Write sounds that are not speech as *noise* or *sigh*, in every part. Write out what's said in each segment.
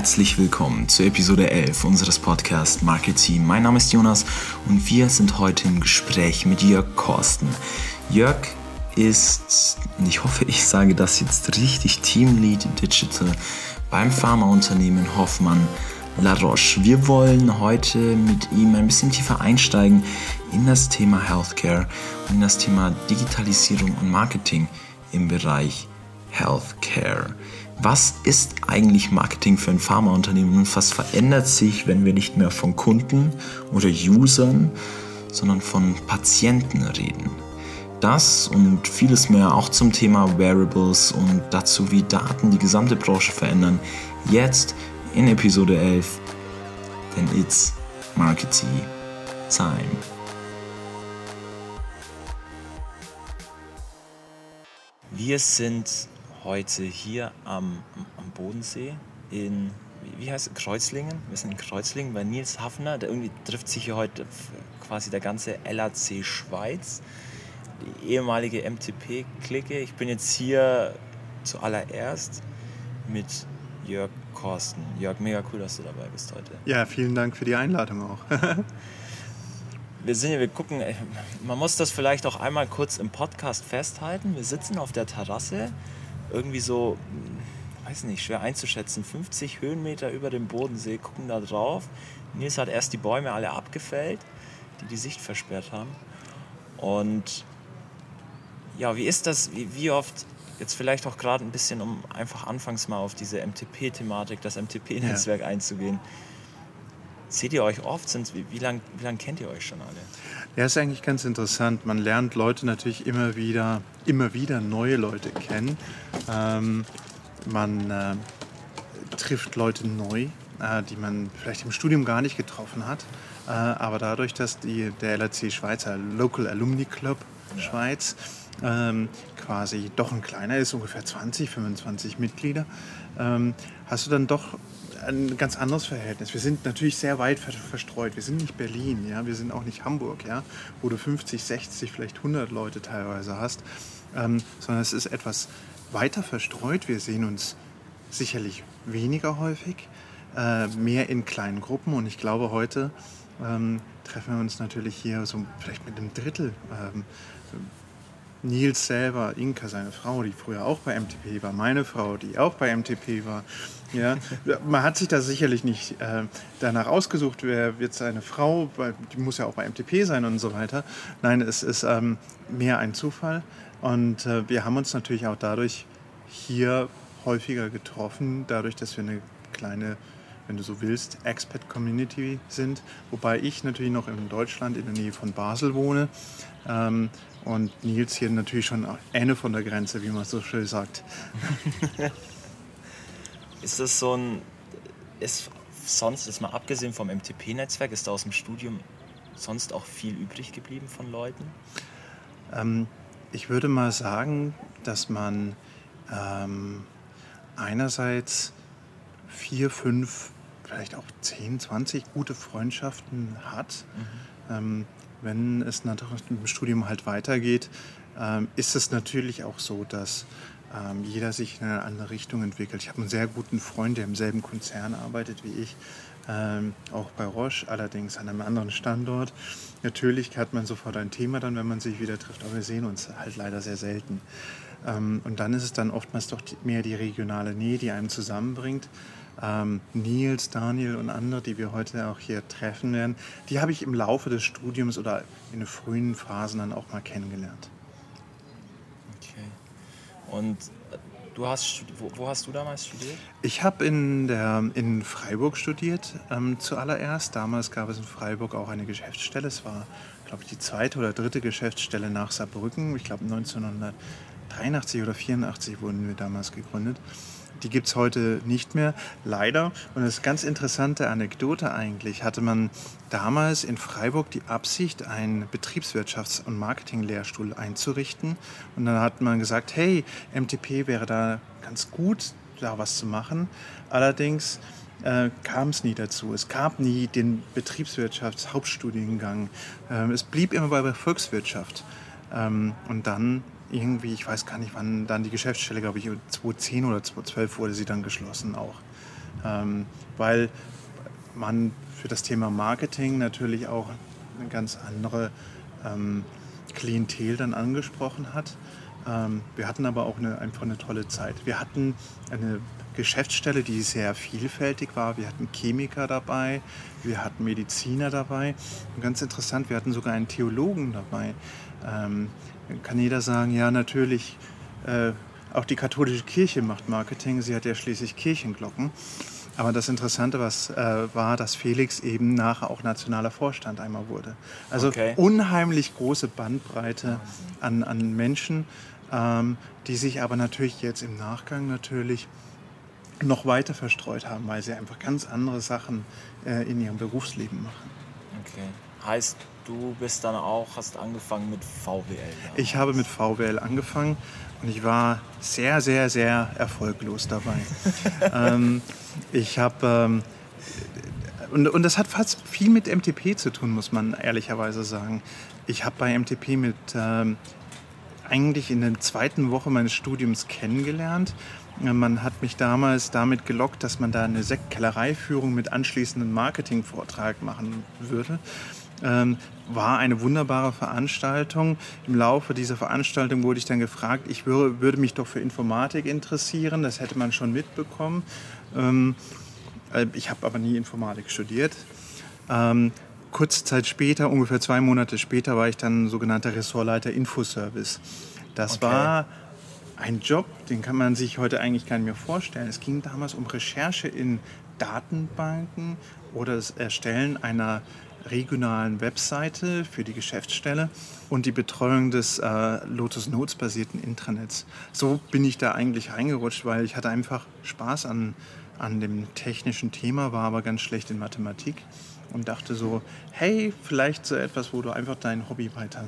herzlich willkommen zur Episode 11 unseres Podcasts Marketing. Mein Name ist Jonas und wir sind heute im Gespräch mit Jörg Korsten. Jörg ist, ich hoffe, ich sage das jetzt richtig, Teamlead Digital beim Pharmaunternehmen Hoffmann La Roche. Wir wollen heute mit ihm ein bisschen tiefer einsteigen in das Thema Healthcare und in das Thema Digitalisierung und Marketing im Bereich Healthcare. Was ist eigentlich Marketing für ein Pharmaunternehmen und was verändert sich, wenn wir nicht mehr von Kunden oder Usern, sondern von Patienten reden? Das und vieles mehr auch zum Thema Wearables und dazu, wie Daten die gesamte Branche verändern, jetzt in Episode 11, denn it's Marketing Time. Wir sind heute hier am, am Bodensee in, wie heißt es, Kreuzlingen? Wir sind in Kreuzlingen bei Nils Hafner. Da irgendwie trifft sich hier heute quasi der ganze LAC Schweiz, die ehemalige MTP-Clique. Ich bin jetzt hier zuallererst mit Jörg Korsten. Jörg, mega cool, dass du dabei bist heute. Ja, vielen Dank für die Einladung auch. *laughs* wir sind hier, wir gucken, äh, man muss das vielleicht auch einmal kurz im Podcast festhalten. Wir sitzen auf der Terrasse, irgendwie so, hm, weiß nicht, schwer einzuschätzen, 50 Höhenmeter über dem Bodensee, gucken da drauf. Nils hat erst die Bäume alle abgefällt, die die Sicht versperrt haben. Und ja, wie ist das, wie, wie oft, jetzt vielleicht auch gerade ein bisschen, um einfach anfangs mal auf diese MTP-Thematik, das MTP-Netzwerk ja. einzugehen. Seht ihr euch oft? Sind, wie, wie lange wie lang kennt ihr euch schon alle? Ja, ist eigentlich ganz interessant. Man lernt Leute natürlich immer wieder, immer wieder neue Leute kennen. Ähm, man äh, trifft Leute neu, äh, die man vielleicht im Studium gar nicht getroffen hat. Äh, aber dadurch, dass die, der LRC Schweizer Local Alumni Club ja. Schweiz ähm, quasi doch ein kleiner ist, ungefähr 20, 25 Mitglieder, ähm, hast du dann doch ein ganz anderes Verhältnis. Wir sind natürlich sehr weit verstreut. Wir sind nicht Berlin, ja, wir sind auch nicht Hamburg, ja, wo du 50, 60, vielleicht 100 Leute teilweise hast, ähm, sondern es ist etwas weiter verstreut. Wir sehen uns sicherlich weniger häufig, äh, mehr in kleinen Gruppen und ich glaube heute ähm, treffen wir uns natürlich hier so vielleicht mit einem Drittel. Ähm, Nils selber, Inka, seine Frau, die früher auch bei MTP war, meine Frau, die auch bei MTP war. Ja, man hat sich da sicherlich nicht äh, danach ausgesucht, wer wird seine Frau, weil die muss ja auch bei MTP sein und so weiter. Nein, es ist ähm, mehr ein Zufall. Und äh, wir haben uns natürlich auch dadurch hier häufiger getroffen, dadurch, dass wir eine kleine wenn du so willst, Expat-Community sind. Wobei ich natürlich noch in Deutschland in der Nähe von Basel wohne. Ähm, und Nils hier natürlich schon Ende von der Grenze, wie man so schön sagt. *laughs* ist das so ein. Ist sonst, ist mal abgesehen vom MTP-Netzwerk, ist da aus dem Studium sonst auch viel übrig geblieben von Leuten? Ähm, ich würde mal sagen, dass man ähm, einerseits vier, fünf vielleicht auch 10, 20 gute Freundschaften hat. Mhm. Ähm, wenn es natürlich im Studium halt weitergeht, ähm, ist es natürlich auch so, dass ähm, jeder sich in eine andere Richtung entwickelt. Ich habe einen sehr guten Freund, der im selben Konzern arbeitet wie ich, ähm, auch bei Roche, allerdings an einem anderen Standort. Natürlich hat man sofort ein Thema dann, wenn man sich wieder trifft, aber wir sehen uns halt leider sehr selten. Ähm, und dann ist es dann oftmals doch mehr die regionale Nähe, die einen zusammenbringt ähm, Nils, Daniel und andere, die wir heute auch hier treffen werden, die habe ich im Laufe des Studiums oder in den frühen Phasen dann auch mal kennengelernt. Und du hast, wo, wo hast du damals studiert? Ich habe in, in Freiburg studiert ähm, zuallererst. Damals gab es in Freiburg auch eine Geschäftsstelle. Es war, glaube ich, die zweite oder dritte Geschäftsstelle nach Saarbrücken. Ich glaube 1983 oder 1984 wurden wir damals gegründet. Die gibt es heute nicht mehr, leider. Und das ist eine ganz interessante Anekdote eigentlich. Hatte man damals in Freiburg die Absicht, einen Betriebswirtschafts- und Marketinglehrstuhl einzurichten. Und dann hat man gesagt, hey, MTP wäre da ganz gut, da was zu machen. Allerdings äh, kam es nie dazu. Es gab nie den Betriebswirtschaftshauptstudiengang. Ähm, es blieb immer bei der Volkswirtschaft. Ähm, und dann irgendwie, ich weiß gar nicht, wann dann die Geschäftsstelle, glaube ich, 2010 oder 2012 wurde sie dann geschlossen auch. ähm, weil man für das Thema Marketing natürlich auch eine ganz andere ähm, Klientel dann angesprochen hat. Ähm, wir hatten aber auch eine, einfach eine tolle Zeit. Wir hatten eine Geschäftsstelle, die sehr vielfältig war. Wir hatten Chemiker dabei, wir hatten Mediziner dabei. Und ganz interessant, wir hatten sogar einen Theologen dabei. Ähm, kann jeder sagen, ja natürlich, äh, auch die katholische Kirche macht Marketing, sie hat ja schließlich Kirchenglocken. Aber das Interessante was, äh, war, dass Felix eben nachher auch nationaler Vorstand einmal wurde. Also okay. unheimlich große Bandbreite an, an Menschen, ähm, die sich aber natürlich jetzt im Nachgang natürlich noch weiter verstreut haben, weil sie einfach ganz andere Sachen äh, in ihrem Berufsleben machen. Okay. Heißt, du bist dann auch, hast angefangen mit VWL? Damals. Ich habe mit VWL angefangen und ich war sehr, sehr, sehr erfolglos dabei. *laughs* ähm, ich habe, ähm, und, und das hat fast viel mit MTP zu tun, muss man ehrlicherweise sagen. Ich habe bei MTP mit ähm, eigentlich in der zweiten Woche meines Studiums kennengelernt. Man hat mich damals damit gelockt, dass man da eine Sektkellereiführung mit anschließendem Marketingvortrag machen würde. Ähm, war eine wunderbare Veranstaltung. Im Laufe dieser Veranstaltung wurde ich dann gefragt, ich würde, würde mich doch für Informatik interessieren. Das hätte man schon mitbekommen. Ähm, äh, ich habe aber nie Informatik studiert. Ähm, kurze Zeit später, ungefähr zwei Monate später, war ich dann sogenannter Ressortleiter Infoservice. Das okay. war ein Job, den kann man sich heute eigentlich gar nicht mehr vorstellen. Es ging damals um Recherche in Datenbanken oder das Erstellen einer regionalen Webseite für die Geschäftsstelle und die Betreuung des äh, Lotus Notes basierten Intranets. So bin ich da eigentlich reingerutscht, weil ich hatte einfach Spaß an, an dem technischen Thema, war aber ganz schlecht in Mathematik und dachte so, hey, vielleicht so etwas, wo du einfach dein Hobby weiter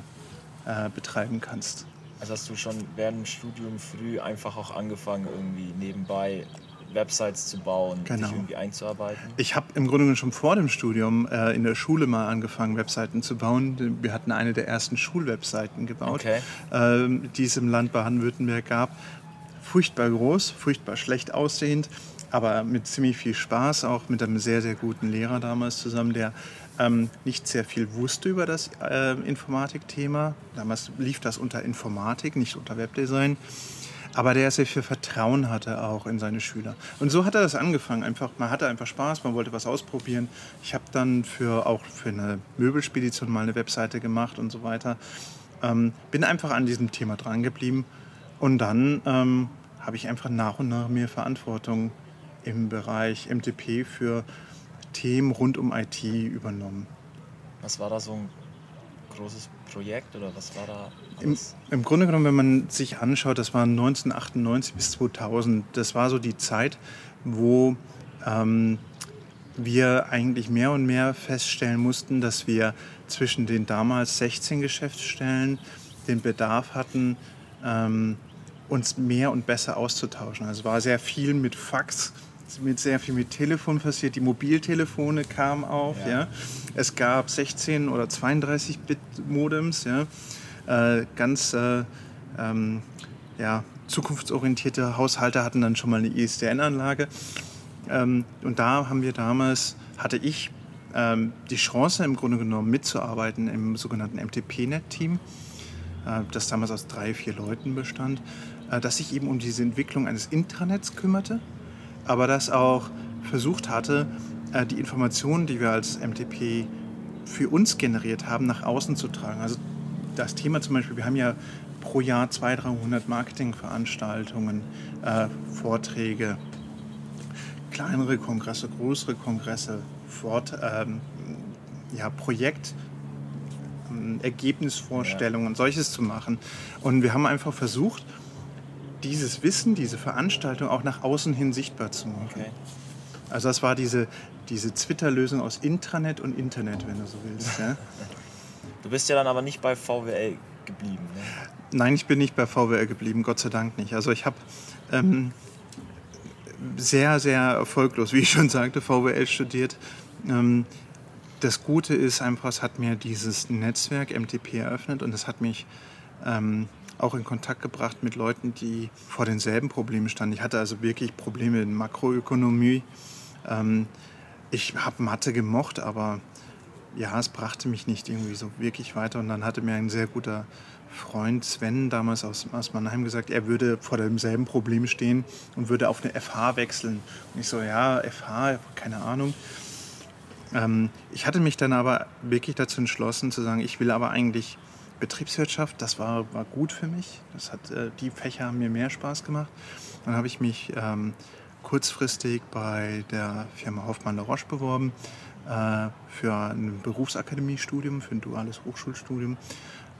äh, betreiben kannst. Also hast du schon während dem Studium früh einfach auch angefangen, irgendwie nebenbei Websites zu bauen, genau. sich irgendwie einzuarbeiten? Ich habe im Grunde schon vor dem Studium äh, in der Schule mal angefangen, Webseiten zu bauen. Wir hatten eine der ersten Schulwebseiten gebaut, okay. äh, die es im Land Baden-Württemberg gab. Furchtbar groß, furchtbar schlecht aussehend, aber mit ziemlich viel Spaß, auch mit einem sehr, sehr guten Lehrer damals zusammen, der ähm, nicht sehr viel wusste über das äh, Informatikthema. Damals lief das unter Informatik, nicht unter Webdesign aber der sehr viel Vertrauen hatte auch in seine Schüler. Und so hat er das angefangen. Einfach, man hatte einfach Spaß, man wollte was ausprobieren. Ich habe dann für, auch für eine Möbelspedition mal eine Webseite gemacht und so weiter. Ähm, bin einfach an diesem Thema dran geblieben und dann ähm, habe ich einfach nach und nach mehr Verantwortung im Bereich MTP für Themen rund um IT übernommen. Was war da so ein großes Projekt oder was war da? Im, Im, Grunde genommen, wenn man sich anschaut, das war 1998 bis 2000. Das war so die Zeit, wo ähm, wir eigentlich mehr und mehr feststellen mussten, dass wir zwischen den damals 16 Geschäftsstellen den Bedarf hatten, ähm, uns mehr und besser auszutauschen. Also es war sehr viel mit Fax mit sehr viel mit Telefon passiert. Die Mobiltelefone kamen auf. Ja. ja. Es gab 16 oder 32 Bit Modems. Ja. Äh, ganz äh, ähm, ja, zukunftsorientierte Haushalte hatten dann schon mal eine ISDN-Anlage. Ähm, und da haben wir damals, hatte ich ähm, die Chance im Grunde genommen mitzuarbeiten im sogenannten MTP-Net-Team, äh, das damals aus drei, vier Leuten bestand, äh, das sich eben um diese Entwicklung eines Intranets kümmerte aber das auch versucht hatte, äh, die Informationen, die wir als MTP für uns generiert haben, nach außen zu tragen. Also das Thema zum Beispiel, wir haben ja pro Jahr 200, 300 Marketingveranstaltungen, äh, Vorträge, kleinere Kongresse, größere Kongresse, Fort, ähm, ja, Projekt, ähm, Ergebnisvorstellungen, ja. solches zu machen. Und wir haben einfach versucht, dieses Wissen, diese Veranstaltung auch nach außen hin sichtbar zu machen. Okay. Also das war diese, diese Twitter-Lösung aus Intranet und Internet, wenn du so willst. Ja? Du bist ja dann aber nicht bei VWL geblieben. Ne? Nein, ich bin nicht bei VWL geblieben, Gott sei Dank nicht. Also ich habe ähm, sehr, sehr erfolglos, wie ich schon sagte, VWL studiert. Ähm, das Gute ist einfach, es hat mir dieses Netzwerk MTP eröffnet und es hat mich ähm, auch in Kontakt gebracht mit Leuten, die vor denselben Problemen standen. Ich hatte also wirklich Probleme in Makroökonomie Ähm, ich habe Mathe gemocht, aber ja, es brachte mich nicht irgendwie so wirklich weiter. Und dann hatte mir ein sehr guter Freund Sven damals aus, aus Mannheim gesagt, er würde vor demselben Problem stehen und würde auf eine FH wechseln. Und ich so, ja, FH, keine Ahnung. Ähm, ich hatte mich dann aber wirklich dazu entschlossen zu sagen, ich will aber eigentlich Betriebswirtschaft, das war, war gut für mich. Das hat, äh, die Fächer haben mir mehr Spaß gemacht. Dann habe ich mich ähm, kurzfristig bei der Firma Hoffmann La Roche beworben äh, für ein Berufsakademiestudium, für ein duales Hochschulstudium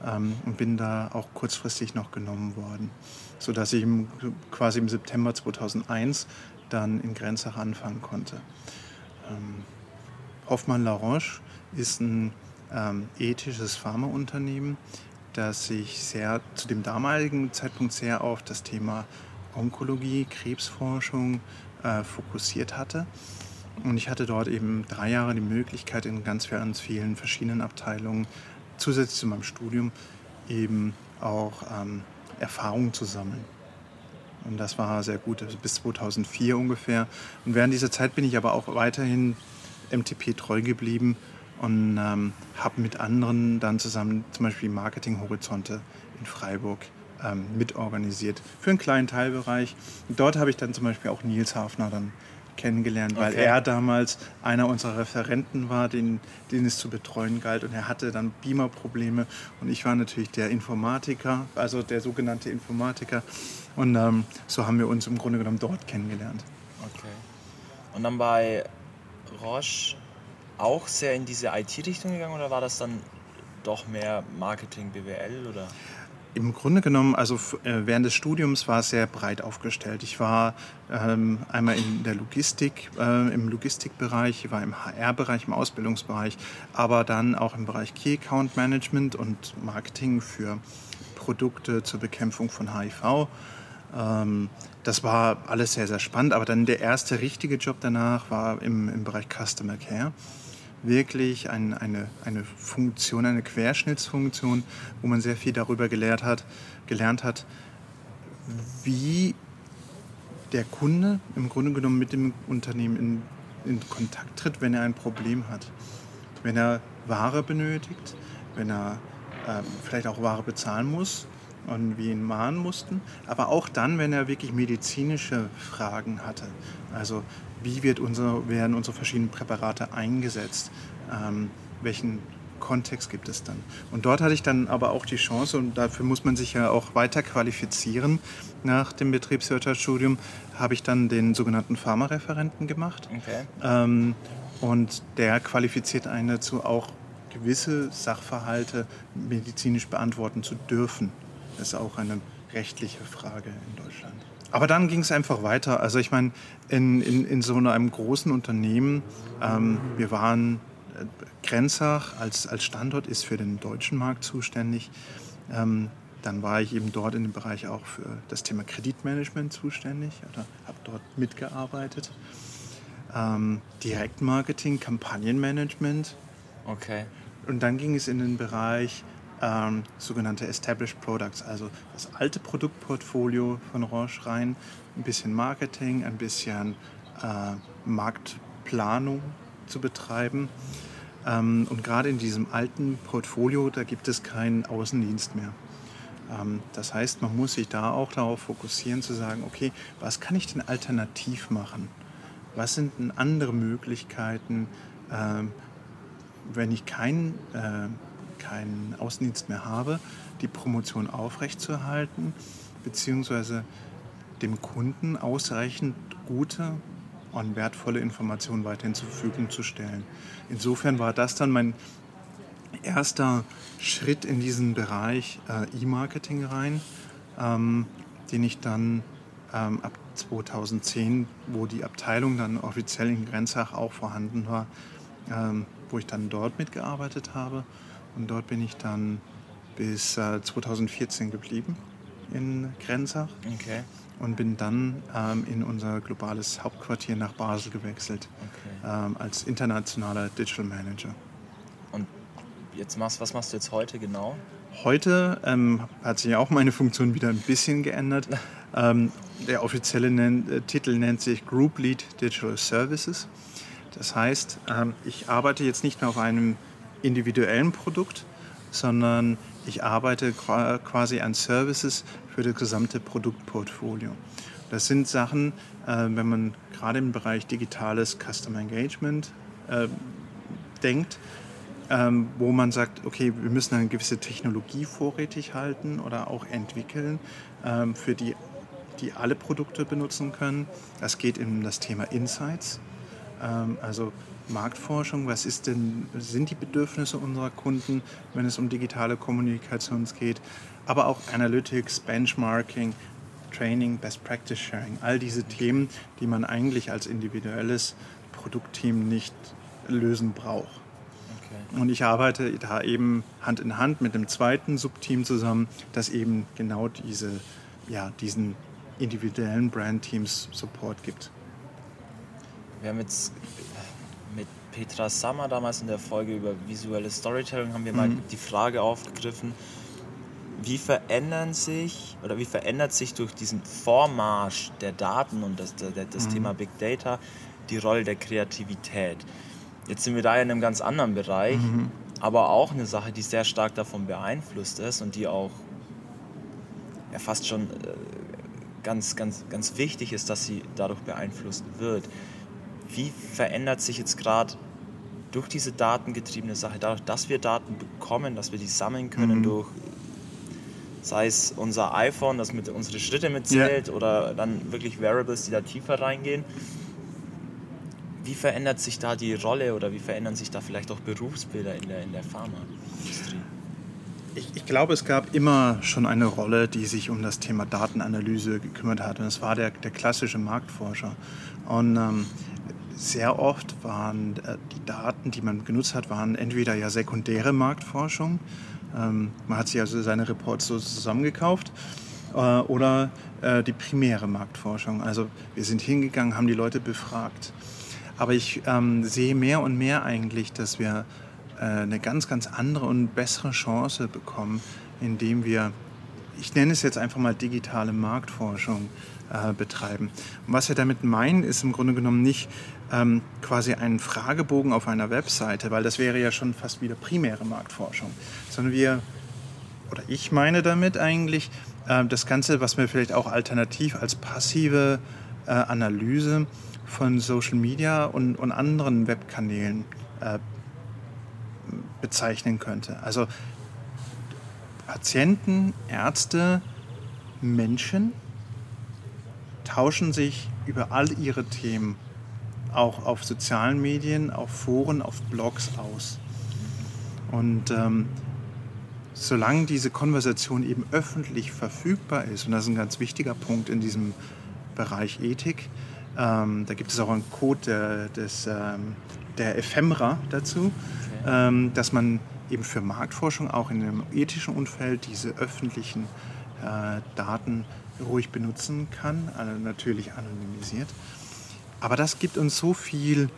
ähm, und bin da auch kurzfristig noch genommen worden, sodass ich im, quasi im September 2001 dann in Grenzach anfangen konnte. Ähm, Hoffmann La Roche ist ein ähm, ethisches Pharmaunternehmen, das sich sehr zu dem damaligen Zeitpunkt sehr auf das Thema Onkologie, Krebsforschung äh, fokussiert hatte. Und ich hatte dort eben drei Jahre die Möglichkeit, in ganz, ganz vielen verschiedenen Abteilungen zusätzlich zu meinem Studium eben auch ähm, Erfahrungen zu sammeln. Und das war sehr gut, also bis 2004 ungefähr. Und während dieser Zeit bin ich aber auch weiterhin MTP treu geblieben und ähm, habe mit anderen dann zusammen zum Beispiel Marketing Horizonte in Freiburg ähm, mitorganisiert für einen kleinen Teilbereich. Dort habe ich dann zum Beispiel auch Nils Hafner dann kennengelernt, weil okay. er damals einer unserer Referenten war, den, den es zu betreuen galt. Und er hatte dann Beamer-Probleme und ich war natürlich der Informatiker, also der sogenannte Informatiker. Und ähm, so haben wir uns im Grunde genommen dort kennengelernt. Okay. Und dann bei Roche auch sehr in diese IT-Richtung gegangen oder war das dann doch mehr Marketing, BWL oder? Im Grunde genommen, also äh, während des Studiums war es sehr breit aufgestellt. Ich war ähm, einmal in der Logistik, äh, im Logistikbereich, ich war im HR-Bereich, im Ausbildungsbereich, aber dann auch im Bereich Key Account Management und Marketing für Produkte zur Bekämpfung von HIV. Ähm, das war alles sehr, sehr spannend, aber dann der erste richtige Job danach war im, im Bereich Customer Care wirklich ein, eine, eine Funktion, eine Querschnittsfunktion, wo man sehr viel darüber gelehrt hat, gelernt hat, wie der Kunde im Grunde genommen mit dem Unternehmen in, in Kontakt tritt, wenn er ein Problem hat. Wenn er Ware benötigt, wenn er äh, vielleicht auch Ware bezahlen muss und wir ihn mahnen mussten, aber auch dann, wenn er wirklich medizinische Fragen hatte. Also wie wird unser, werden unsere verschiedenen Präparate eingesetzt, ähm, welchen Kontext gibt es dann. Und dort hatte ich dann aber auch die Chance, und dafür muss man sich ja auch weiter qualifizieren. Nach dem Betriebswirtschaftsstudium habe ich dann den sogenannten Pharmareferenten gemacht. Okay. Ähm, und der qualifiziert einen dazu, auch gewisse Sachverhalte medizinisch beantworten zu dürfen. Das ist auch eine rechtliche Frage in Deutschland. Aber dann ging es einfach weiter. Also ich meine, in, in, in so einem großen Unternehmen, ähm, wir waren, äh, Grenzach als, als Standort ist für den deutschen Markt zuständig. Ähm, dann war ich eben dort in dem Bereich auch für das Thema Kreditmanagement zuständig oder habe dort mitgearbeitet. Ähm, Direktmarketing, Kampagnenmanagement. Okay. Und dann ging es in den Bereich ähm, sogenannte Established Products, also das alte Produktportfolio von Roche rein, ein bisschen Marketing, ein bisschen äh, Marktplanung zu betreiben. Ähm, und gerade in diesem alten Portfolio, da gibt es keinen Außendienst mehr. Ähm, das heißt, man muss sich da auch darauf fokussieren zu sagen, okay, was kann ich denn alternativ machen? Was sind denn andere Möglichkeiten, ähm, wenn ich kein äh, keinen Außendienst mehr habe, die Promotion aufrechtzuerhalten, beziehungsweise dem Kunden ausreichend gute und wertvolle Informationen weiterhin zur Verfügung zu stellen. Insofern war das dann mein erster Schritt in diesen Bereich äh, E-Marketing rein, ähm, den ich dann ähm, ab 2010, wo die Abteilung dann offiziell in Grenzach auch vorhanden war, ähm, wo ich dann dort mitgearbeitet habe und dort bin ich dann bis äh, 2014 geblieben in Grenzach. Okay. Und bin dann ähm, in unser globales Hauptquartier nach Basel gewechselt okay. ähm, als internationaler Digital Manager. Und jetzt machst, was machst du jetzt heute genau? Heute ähm, hat sich auch meine Funktion wieder ein bisschen geändert. *laughs* Ähm, der offizielle nennt, äh, Titel nennt sich Group Lead Digital Services. Das heißt, ähm, ich arbeite jetzt nicht mehr auf einem individuellen Produkt, sondern ich arbeite quasi an Services für das gesamte Produktportfolio. Das sind Sachen, äh, wenn man gerade im Bereich digitales Customer Engagement äh, denkt, ähm, wo man sagt, okay, wir müssen eine gewisse Technologie vorrätig halten oder auch entwickeln, ähm, für die, die alle Produkte benutzen können. Das geht in das Thema Insights, ähm, also Marktforschung, was ist denn, sind die Bedürfnisse unserer Kunden, wenn es um digitale Kommunikation geht, aber auch Analytics, Benchmarking, Training, Best Practice Sharing, all diese Themen, die man eigentlich als individuelles Produktteam nicht lösen braucht. Okay. Und ich arbeite da eben Hand in Hand mit dem zweiten Subteam zusammen, das eben genau diese, ja, diesen individuellen Brandteams Support gibt. Wir haben jetzt Petra Sammer damals in der Folge über visuelles Storytelling haben wir mhm. mal die Frage aufgegriffen, wie verändern sich oder wie verändert sich durch diesen Vormarsch der Daten und das, das mhm. Thema Big Data die Rolle der Kreativität? Jetzt sind wir da in einem ganz anderen Bereich, mhm. aber auch eine Sache, die sehr stark davon beeinflusst ist und die auch ja, fast schon äh, ganz, ganz, ganz wichtig ist, dass sie dadurch beeinflusst wird. Wie verändert sich jetzt gerade durch diese datengetriebene Sache, dadurch, dass wir Daten bekommen, dass wir die sammeln können mhm. durch sei es unser iPhone, das mit unsere Schritte mitzählt yeah. oder dann wirklich Variables, die da tiefer reingehen. Wie verändert sich da die Rolle oder wie verändern sich da vielleicht auch Berufsbilder in der, in der Pharmaindustrie? Ich, ich, glaube, es gab immer schon eine Rolle, die sich um das Thema Datenanalyse gekümmert hat. Und das war der, der klassische Marktforscher. Und ähm, sehr oft waren äh, die Daten, die man genutzt hat, waren entweder ja sekundäre Marktforschung. Ähm, man hat sich also seine Reports so zusammengekauft äh, oder äh, die primäre Marktforschung. Also wir sind hingegangen, haben die Leute befragt. Aber ich ähm, sehe mehr und mehr eigentlich, dass wir eine ganz, ganz andere und bessere Chance bekommen, indem wir, ich nenne es jetzt einfach mal digitale Marktforschung, betreiben. Und was wir damit meinen, ist im Grunde genommen nicht ähm, quasi einen Fragebogen auf einer Webseite, weil das wäre ja schon fast wieder primäre Marktforschung, sondern wir, oder ich meine damit eigentlich, äh, das Ganze, was wir vielleicht auch alternativ als passive äh, Analyse von Social Media und, und anderen Webkanälen äh, bezeichnen könnte. Also Patienten, Ärzte, Menschen tauschen sich über all ihre Themen auch auf sozialen Medien, auf Foren, auf Blogs aus. Und ähm, solange diese Konversation eben öffentlich verfügbar ist, und das ist ein ganz wichtiger Punkt in diesem Bereich Ethik, ähm, da gibt es auch einen Code der, des, ähm, der Ephemera dazu, okay. ähm, dass man eben für Marktforschung auch in einem ethischen Umfeld diese öffentlichen äh, Daten ruhig benutzen kann, also natürlich anonymisiert. Aber das gibt uns so viel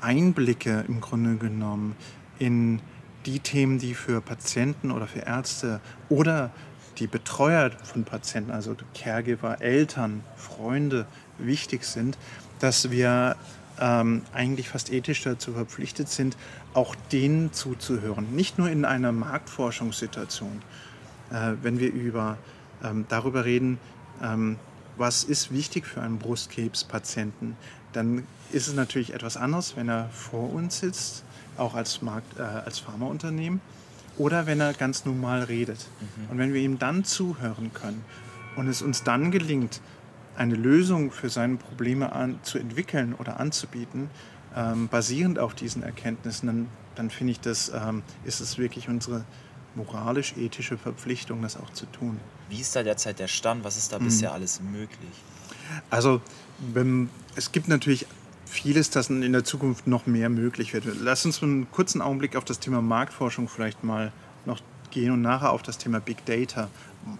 Einblicke im Grunde genommen in die Themen, die für Patienten oder für Ärzte oder die Betreuer von Patienten, also Caregiver, Eltern, Freunde wichtig sind, dass wir ähm, eigentlich fast ethisch dazu verpflichtet sind, auch denen zuzuhören. Nicht nur in einer Marktforschungssituation, äh, wenn wir über, ähm, darüber reden, ähm, was ist wichtig für einen Brustkrebspatienten, dann ist es natürlich etwas anderes, wenn er vor uns sitzt, auch als, Markt, äh, als Pharmaunternehmen, oder wenn er ganz normal redet. Mhm. Und wenn wir ihm dann zuhören können und es uns dann gelingt, eine Lösung für seine Probleme an, zu entwickeln oder anzubieten, ähm, basierend auf diesen Erkenntnissen, dann, dann finde ich, das ähm, ist es wirklich unsere moralisch-ethische Verpflichtung, das auch zu tun. Wie ist da derzeit der Stand? Was ist da mhm. bisher alles möglich? Also es gibt natürlich vieles, das in der Zukunft noch mehr möglich wird. Lass uns einen kurzen Augenblick auf das Thema Marktforschung vielleicht mal noch gehen und nachher auf das Thema Big Data,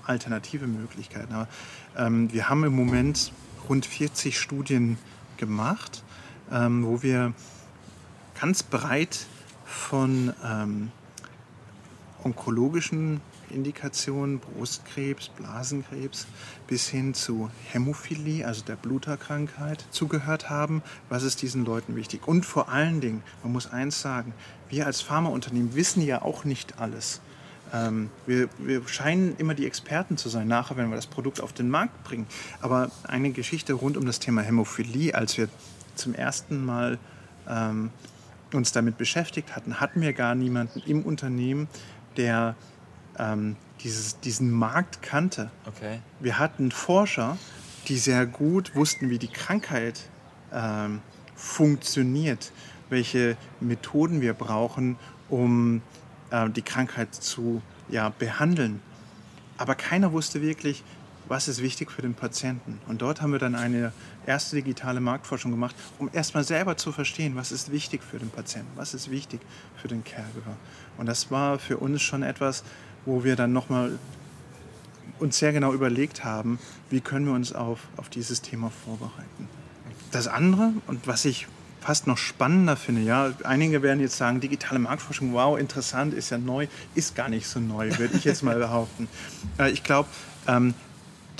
alternative Möglichkeiten. Aber, ähm, wir haben im Moment rund 40 Studien gemacht, ähm, wo wir ganz breit von ähm, onkologischen Indikationen, Brustkrebs, Blasenkrebs, bis hin zu Hämophilie, also der Bluterkrankheit, zugehört haben. Was ist diesen Leuten wichtig? Und vor allen Dingen, man muss eins sagen, wir als Pharmaunternehmen wissen ja auch nicht alles. Ähm, wir, wir, scheinen immer die Experten zu sein, nachher, wenn wir das Produkt auf den Markt bringen. Aber eine Geschichte rund um das Thema Hämophilie, als wir zum ersten Mal ähm, uns damit beschäftigt hatten, hatten wir gar niemanden im Unternehmen, der ähm, dieses, diesen Markt kannte. Okay. Wir hatten Forscher, die sehr gut wussten, wie die Krankheit ähm, funktioniert, welche Methoden wir brauchen, um äh, die Krankheit zu ja, behandeln. Aber keiner wusste wirklich, was ist wichtig für den Patienten. Und dort haben wir dann eine erste digitale Marktforschung gemacht, um erstmal selber zu verstehen, was ist wichtig für den Patienten, was ist wichtig für den Caregiver. Und das war für uns schon etwas, wo wir dann nochmal uns sehr genau überlegt haben, wie können wir uns auf, auf dieses Thema vorbereiten. Das andere, und was ich fast noch spannender finde, ja, einige werden jetzt sagen, digitale Marktforschung, wow, interessant, ist ja neu, ist gar nicht so neu, würde ich jetzt mal *laughs* behaupten. Äh, ich glaube, ähm,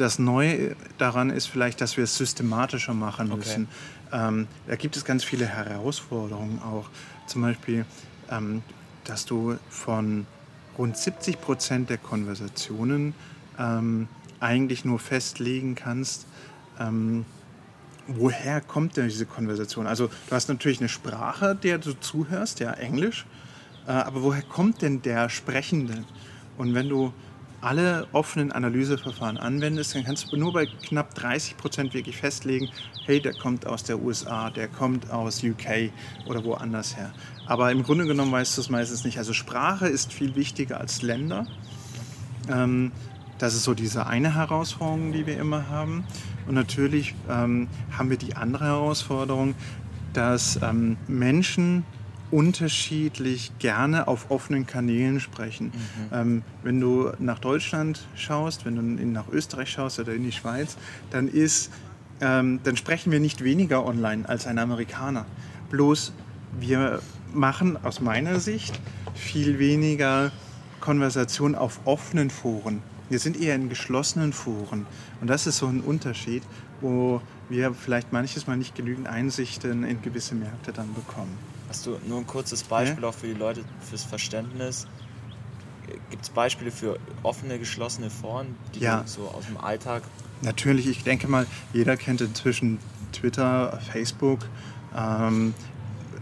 das Neue daran ist vielleicht, dass wir es systematischer machen müssen. Okay. Ähm, da gibt es ganz viele Herausforderungen auch. Zum Beispiel, ähm, dass du von rund 70 Prozent der Konversationen ähm, eigentlich nur festlegen kannst, ähm, woher kommt denn diese Konversation? Also du hast natürlich eine Sprache, der du zuhörst, ja Englisch, äh, aber woher kommt denn der Sprechende? Und wenn du alle offenen Analyseverfahren anwendest, dann kannst du nur bei knapp 30 Prozent wirklich festlegen, hey, der kommt aus der USA, der kommt aus UK oder woanders her. Aber im Grunde genommen weißt du es meistens nicht. Also Sprache ist viel wichtiger als Länder. Ähm, das ist so diese eine Herausforderung, die wir immer haben. Und natürlich ähm, haben wir die andere Herausforderung, dass ähm, Menschen unterschiedlich gerne auf offenen Kanälen sprechen. Mhm. Ähm, wenn du nach Deutschland schaust, wenn du in, nach Österreich schaust oder in die Schweiz, dann, ist, ähm, dann sprechen wir nicht weniger online als ein Amerikaner. Bloß wir machen aus meiner Sicht viel weniger Konversation auf offenen Foren. Wir sind eher in geschlossenen Foren. Und das ist so ein Unterschied, wo wir vielleicht manches Mal nicht genügend Einsichten in gewisse Märkte dann bekommen. Hast du nur ein kurzes Beispiel ja? auch für die Leute, fürs Verständnis? Gibt es Beispiele für offene, geschlossene Foren, die ja. so aus dem Alltag? Natürlich, ich denke mal, jeder kennt inzwischen Twitter, Facebook. Ähm,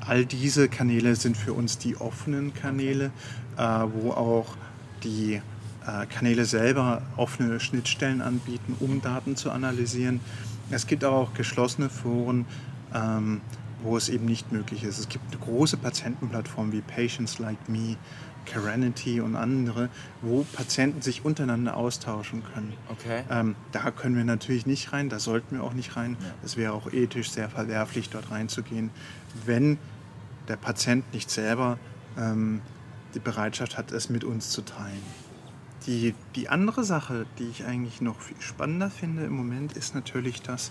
all diese Kanäle sind für uns die offenen Kanäle, äh, wo auch die äh, Kanäle selber offene Schnittstellen anbieten, um Daten zu analysieren. Es gibt aber auch geschlossene Foren, ähm, wo es eben nicht möglich ist. Es gibt große Patientenplattformen wie Patients Like Me, Caranity und andere, wo Patienten sich untereinander austauschen können. Okay. Ähm, da können wir natürlich nicht rein, da sollten wir auch nicht rein. Es ja. wäre auch ethisch sehr verwerflich, dort reinzugehen, wenn der Patient nicht selber ähm, die Bereitschaft hat, es mit uns zu teilen. Die, die andere Sache, die ich eigentlich noch viel spannender finde im Moment, ist natürlich, dass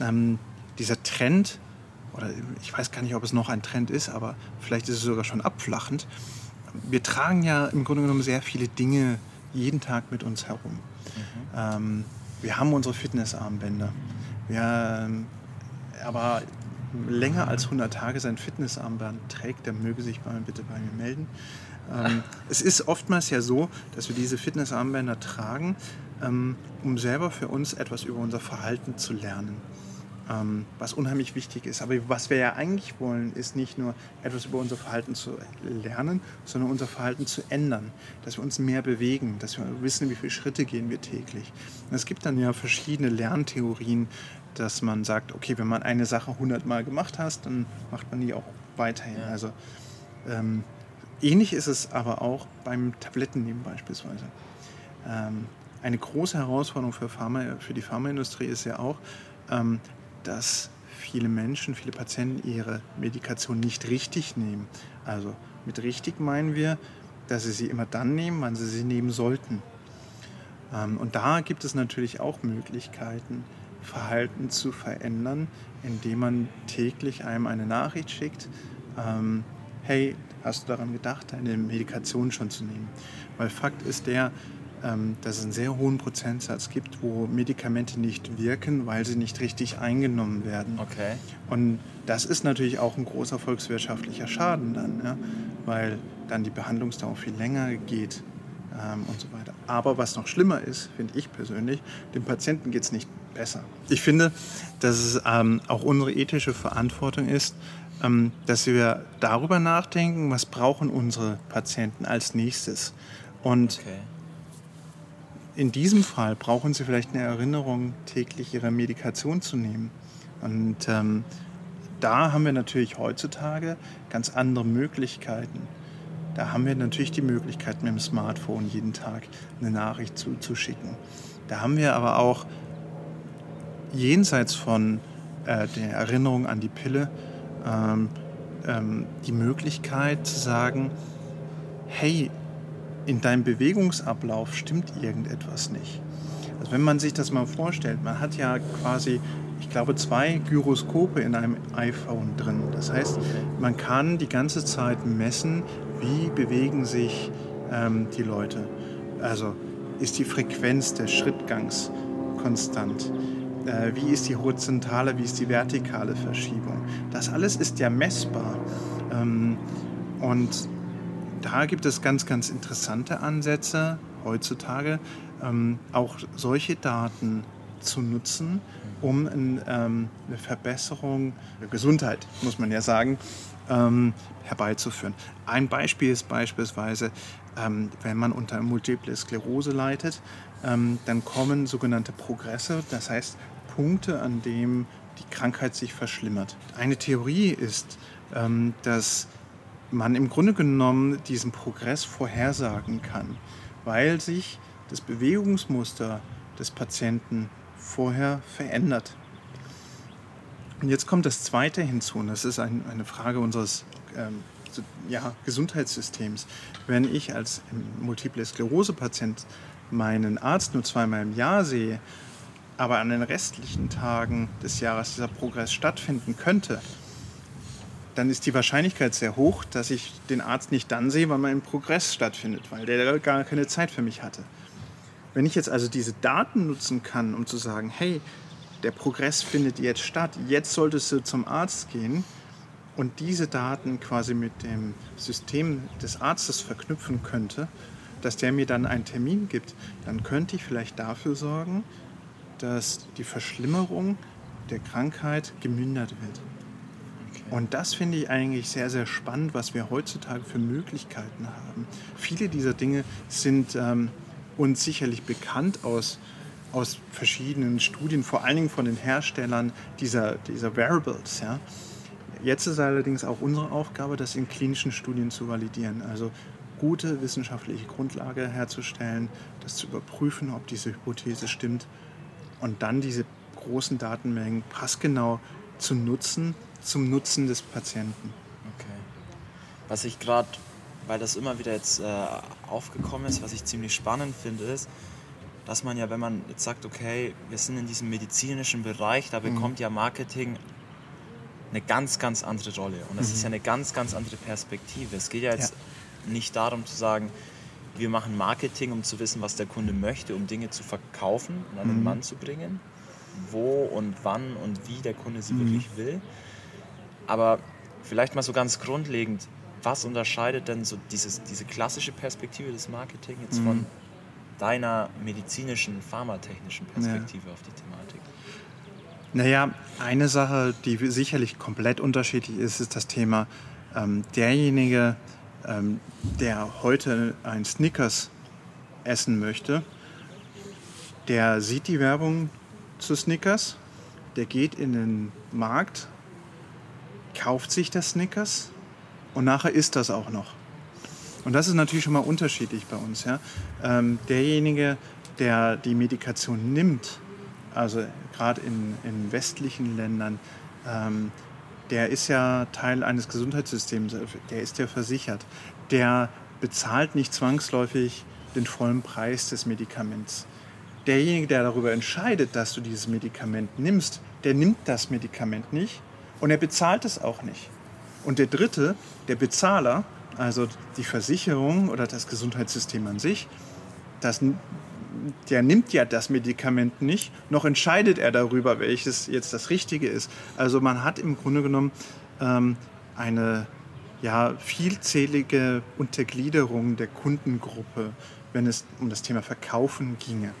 ähm, dieser Trend oder ich weiß gar nicht, ob es noch ein Trend ist, aber vielleicht ist es sogar schon abflachend. Wir tragen ja im Grunde genommen sehr viele Dinge jeden Tag mit uns herum. Mhm. Ähm, wir haben unsere Fitnessarmbänder. Wir, ähm, aber länger als 100 Tage sein Fitnessarmband trägt, der möge sich mal bitte bei mir melden. Ähm, *laughs* es ist oftmals ja so, dass wir diese Fitnessarmbänder tragen, ähm, um selber für uns etwas über unser Verhalten zu lernen ähm, was unheimlich wichtig ist. Aber was wir ja eigentlich wollen, ist nicht nur etwas über unser Verhalten zu lernen, sondern unser Verhalten zu ändern, dass wir uns mehr bewegen, dass wir wissen, wie viele Schritte gehen wir täglich. Und es gibt dann ja verschiedene Lerntheorien, dass man sagt, okay, wenn man eine Sache 100 Mal gemacht hat, dann macht man die auch weiterhin. Also ähm, ähnlich ist es aber auch beim Tablettennehmen beispielsweise. Ähm, eine große Herausforderung für, Pharma, für die Pharmaindustrie ist ja auch, ähm, dass viele Menschen, viele Patienten ihre Medikation nicht richtig nehmen. Also mit richtig meinen wir, dass sie sie immer dann nehmen, wann sie sie nehmen sollten. Ähm, und da gibt es natürlich auch Möglichkeiten, Verhalten zu verändern, indem man täglich einem eine Nachricht schickt, ähm, hey, hast du daran gedacht, deine Medikation schon zu nehmen? Weil Fakt ist der, dass es einen sehr hohen Prozentsatz gibt, wo Medikamente nicht wirken, weil sie nicht richtig eingenommen werden. Okay. Und das ist natürlich auch ein großer volkswirtschaftlicher Schaden dann, ja, weil dann die Behandlungsdauer viel länger geht ähm, und so weiter. Aber was noch schlimmer ist, finde ich persönlich, dem Patienten geht es nicht besser. Ich finde, dass es ähm, auch unsere ethische Verantwortung ist, ähm, dass wir darüber nachdenken, was brauchen unsere Patienten als nächstes. Und okay in diesem Fall brauchen Sie vielleicht eine Erinnerung, täglich Ihre Medikation zu nehmen. Und ähm, da haben wir natürlich heutzutage ganz andere Möglichkeiten. Da haben wir natürlich die Möglichkeit, mit dem Smartphone jeden Tag eine Nachricht zuzuschicken. Da haben wir aber auch jenseits von äh, der Erinnerung an die Pille ähm, ähm, die Möglichkeit zu sagen, hey, in deinem Bewegungsablauf stimmt irgendetwas nicht. Also wenn man sich das mal vorstellt, man hat ja quasi, ich glaube, zwei Gyroskope in einem iPhone drin. Das heißt, man kann die ganze Zeit messen, wie bewegen sich ähm, die Leute. Also ist die Frequenz des Schrittgangs konstant? Äh, wie ist die horizontale, wie ist die vertikale Verschiebung? Das alles ist ja messbar. Ähm, und da gibt es ganz, ganz interessante Ansätze heutzutage, ähm, auch solche Daten zu nutzen, um ein, ähm, eine Verbesserung der Gesundheit, muss man ja sagen, ähm, herbeizuführen. Ein Beispiel ist beispielsweise, ähm, wenn man unter Multiple Sklerose leidet, ähm, dann kommen sogenannte Progresse, das heißt Punkte, an denen die Krankheit sich verschlimmert. Eine Theorie ist, ähm, dass man im Grunde genommen diesen Progress vorhersagen kann, weil sich das Bewegungsmuster des Patienten vorher verändert. Und jetzt kommt das Zweite hinzu, und das ist ein, eine Frage unseres ähm, ja, Gesundheitssystems. Wenn ich als Multiple Sklerose-Patient meinen Arzt nur zweimal im Jahr sehe, aber an den restlichen Tagen des Jahres dieser Progress stattfinden könnte, dann ist die Wahrscheinlichkeit sehr hoch, dass ich den Arzt nicht dann sehe, wann mein Progress stattfindet, weil der gar keine Zeit für mich hatte. Wenn ich jetzt also diese Daten nutzen kann, um zu sagen, hey, der Progress findet jetzt statt, jetzt solltest du zum Arzt gehen und diese Daten quasi mit dem System des Arztes verknüpfen könnte, dass der mir dann einen Termin gibt, dann könnte ich vielleicht dafür sorgen, dass die Verschlimmerung der Krankheit gemindert wird. Und das finde ich eigentlich sehr, sehr spannend, was wir heutzutage für Möglichkeiten haben. Viele dieser Dinge sind ähm, uns sicherlich bekannt aus, aus verschiedenen Studien, vor allen Dingen von den Herstellern dieser, dieser Wearables. Ja. Jetzt ist allerdings auch unsere Aufgabe, das in klinischen Studien zu validieren. Also gute wissenschaftliche Grundlage herzustellen, das zu überprüfen, ob diese Hypothese stimmt und dann diese großen Datenmengen passgenau zu nutzen, zum Nutzen des Patienten. Okay. Was ich gerade, weil das immer wieder jetzt äh, aufgekommen ist, was ich ziemlich spannend finde, ist, dass man ja, wenn man jetzt sagt, okay, wir sind in diesem medizinischen Bereich, da mhm. bekommt mhm. ja Marketing eine ganz, ganz andere Rolle. Und das mhm. ist ja eine ganz, ganz andere Perspektive. Es geht ja jetzt ja. nicht darum zu sagen, wir machen Marketing, um zu wissen, was der Kunde möchte, um Dinge zu verkaufen und an den mhm. Mann zu bringen, wo und wann und wie der Kunde sie mhm. wirklich will, aber vielleicht mal so ganz grundlegend, was unterscheidet denn so dieses, diese klassische Perspektive des Marketing jetzt mhm. von deiner medizinischen, pharmatechnischen Perspektive ja. auf die Thematik? Naja, eine Sache, die sicherlich komplett unterschiedlich ist, ist das Thema, ähm, derjenige, ähm, der heute ein Snickers essen möchte, der sieht die Werbung zu Snickers, der geht in den Markt kauft sich das Snickers und nachher isst das auch noch. Und das ist natürlich schon mal unterschiedlich bei uns. Ja? Ähm, derjenige, der die Medikation nimmt, also gerade in, in westlichen Ländern, ähm, der ist ja Teil eines Gesundheitssystems, der ist ja versichert. Der bezahlt nicht zwangsläufig den vollen Preis des Medikaments. Derjenige, der darüber entscheidet, dass du dieses Medikament nimmst, der nimmt das Medikament nicht, und er bezahlt es auch nicht. Und der dritte, der Bezahler, Also die Versicherung oder das Gesundheitssystem an sich, das, der nimmt ja das Medikament nicht, noch entscheidet er darüber, welches jetzt das Richtige ist. Also man hat im Grunde genommen ähm, eine ja, vielzählige Untergliederung der Kundengruppe, wenn es um das Thema Verkaufen ginge.